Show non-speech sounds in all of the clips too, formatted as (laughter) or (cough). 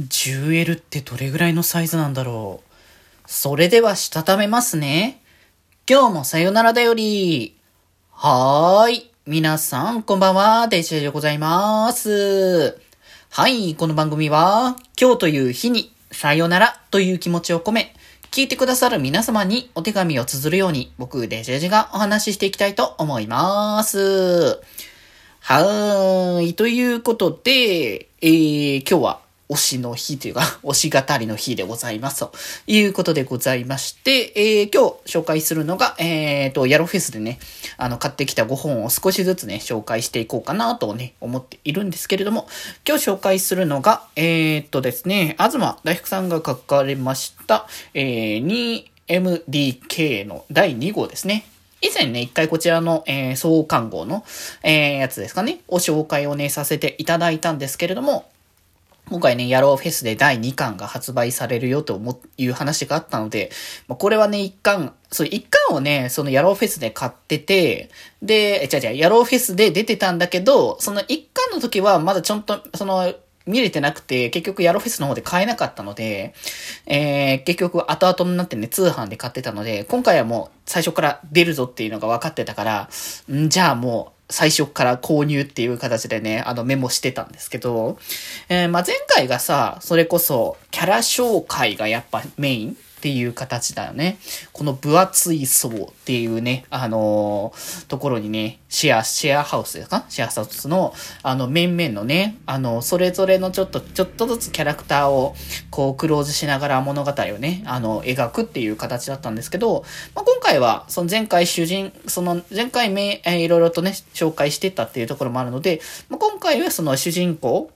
10L ってどれぐらいのサイズなんだろう。それではしたためますね。今日もさよならだより。はーい。皆さん、こんばんは。デジェでございます。はい。この番組は、今日という日に、さよならという気持ちを込め、聞いてくださる皆様にお手紙を綴るように、僕、デジェジがお話ししていきたいと思います。はーい。ということで、えー、今日は推しの日というか、(laughs) 推し語りの日でございます。ということでございまして、えー、今日紹介するのが、えーと、ヤロフェスでね、あの、買ってきた5本を少しずつね、紹介していこうかなとね、思っているんですけれども、今日紹介するのが、えーとですね、東大福さんが書かれました、えー、2MDK の第2号ですね。以前ね、一回こちらの、えー、総看号の、えー、やつですかね、を紹介をね、させていただいたんですけれども、今回ね、ヤローフェスで第2巻が発売されるよと思いう話があったので、まあ、これはね、1巻、そう、1巻をね、そのヤローフェスで買ってて、で、え、違う違う、ヤローフェスで出てたんだけど、その1巻の時はまだちょっと、その、見れてなくて、結局ヤロフェスの方で買えなかったので、えー、結局後々になってね、通販で買ってたので、今回はもう最初から出るぞっていうのが分かってたから、んじゃあもう、最初から購入っていう形でね、あのメモしてたんですけど、えー、まあ、前回がさ、それこそ、キャラ紹介がやっぱメインっていう形だよね。この分厚い層っていうね、あのー、ところにね、シェア、シェアハウスですか？シェアハウスの、あの、面々のね、あの、それぞれのちょっと、ちょっとずつキャラクターを、こう、クローズしながら物語をね、あの、描くっていう形だったんですけど、まあ、今回は、その前回主人、その前回め、えー、いろいろとね、紹介してたっていうところもあるので、まあ、今回はその主人公、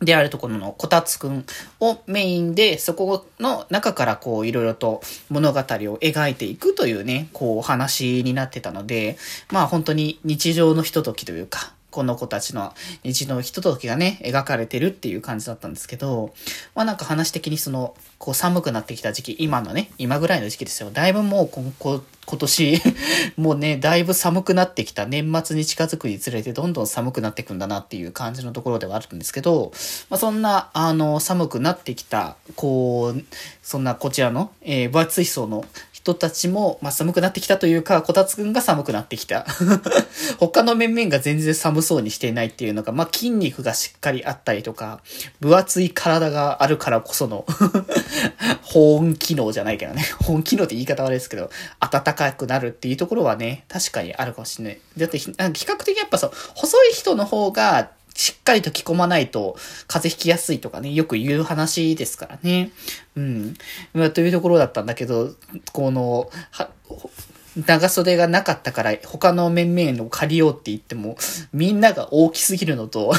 であるところのこたつくんをメインで、そこの中からこういろいろと物語を描いていくというね、こうお話になってたので、まあ本当に日常のひとときというか、この子たちの日のひとときがね、描かれてるっていう感じだったんですけど、まあなんか話的にその、こう寒くなってきた時期、今のね、今ぐらいの時期ですよ。だいぶもうこ、こ、今年、(laughs) もうね、だいぶ寒くなってきた年末に近づくにつれてどんどん寒くなっていくんだなっていう感じのところではあるんですけど、まあそんな、あの、寒くなってきた、こう、そんなこちらの、えー、分厚い層の人たちも、まあ、寒くなってきたというか、こたつくんが寒くなってきた。(laughs) 他の面々が全然寒そうにしていないっていうのが、まあ、筋肉がしっかりあったりとか、分厚い体があるからこその (laughs) 保温機能じゃないけどね。保温機能って言い方悪いですけど、暖かくなるっていうところはね、確かにあるかもしれない。だって、比較的やっぱそう、細い人の方が、しっかりと着込まないと風邪ひきやすいとかね、よく言う話ですからね。うん。まあ、というところだったんだけど、この、長袖がなかったから他の面々を借りようって言ってもみんなが大きすぎるのと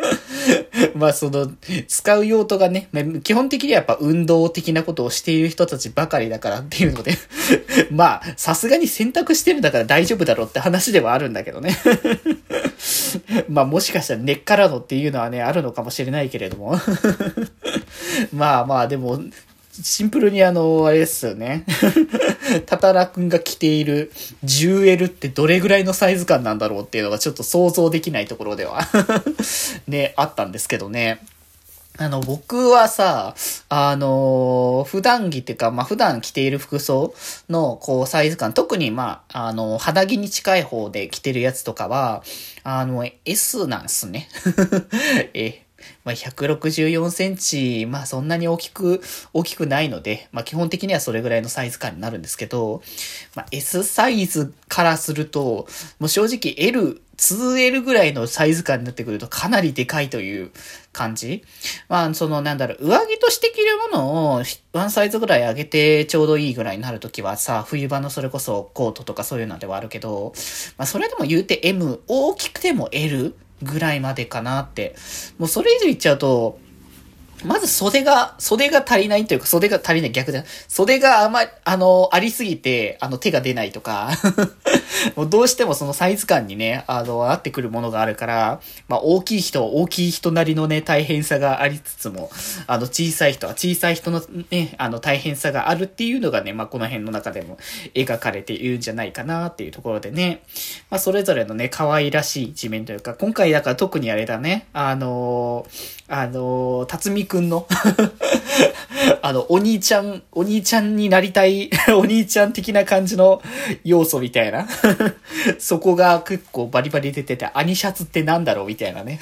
(laughs) まあその使う用途がね、基本的にはやっぱ運動的なことをしている人たちばかりだからっていうので (laughs) まあさすがに選択してるんだから大丈夫だろうって話ではあるんだけどね (laughs) まあもしかしたら根っからのっていうのはねあるのかもしれないけれども (laughs) まあまあでもシンプルにあの、あれですよね。(laughs) タタラくんが着ている 10L ってどれぐらいのサイズ感なんだろうっていうのがちょっと想像できないところではね、あったんですけどね。あの、僕はさ、あの、普段着っていうか、まあ、普段着ている服装の、こう、サイズ感、特に、まあ、あの、肌着に近い方で着てるやつとかは、あの、S なんすね。(laughs) え、まあ、164センチ、まあそんなに大きく、大きくないので、まあ基本的にはそれぐらいのサイズ感になるんですけど、まあ S サイズからすると、もう正直 L、2L ぐらいのサイズ感になってくるとかなりでかいという感じ。まあ、その、なんだろう、上着として着るものをワンサイズぐらい上げてちょうどいいぐらいになるときはさ、冬場のそれこそコートとかそういうのではあるけど、まあそれでも言うて M、大きくても L ぐらいまでかなって。もうそれ以上言っちゃうと、まず袖が、袖が足りないというか、袖が足りない逆で、袖があまり、あの、ありすぎて、あの、手が出ないとか、(laughs) もうどうしてもそのサイズ感にね、あの、合ってくるものがあるから、まあ、大きい人、大きい人なりのね、大変さがありつつも、あの、小さい人は小さい人のね、あの、大変さがあるっていうのがね、まあ、この辺の中でも描かれているんじゃないかなっていうところでね、まあ、それぞれのね、可愛らしい一面というか、今回だから特にあれだね、あの、あの、辰巳くんの (laughs) あの、お兄ちゃん、お兄ちゃんになりたい、(laughs) お兄ちゃん的な感じの要素みたいな。(laughs) そこが結構バリバリ出てて、アニシャツってなんだろうみたいなね。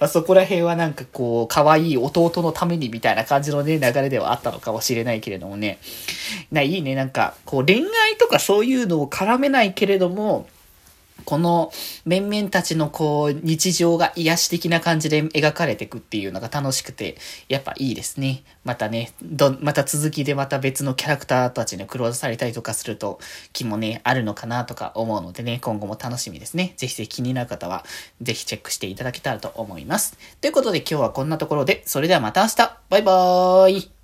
まそこら辺はなんかこう、可愛い弟のためにみたいな感じのね、流れではあったのかもしれないけれどもね。な、いいね。なんか、こう恋愛とかそういうのを絡めないけれども、この面々たちのこう日常が癒し的な感じで描かれていくっていうのが楽しくて、やっぱいいですね。またね、ど、また続きでまた別のキャラクターたちにクローズされたりとかすると気もね、あるのかなとか思うのでね、今後も楽しみですね。ぜひぜひ気になる方は、ぜひチェックしていただけたらと思います。ということで今日はこんなところで、それではまた明日バイバーイ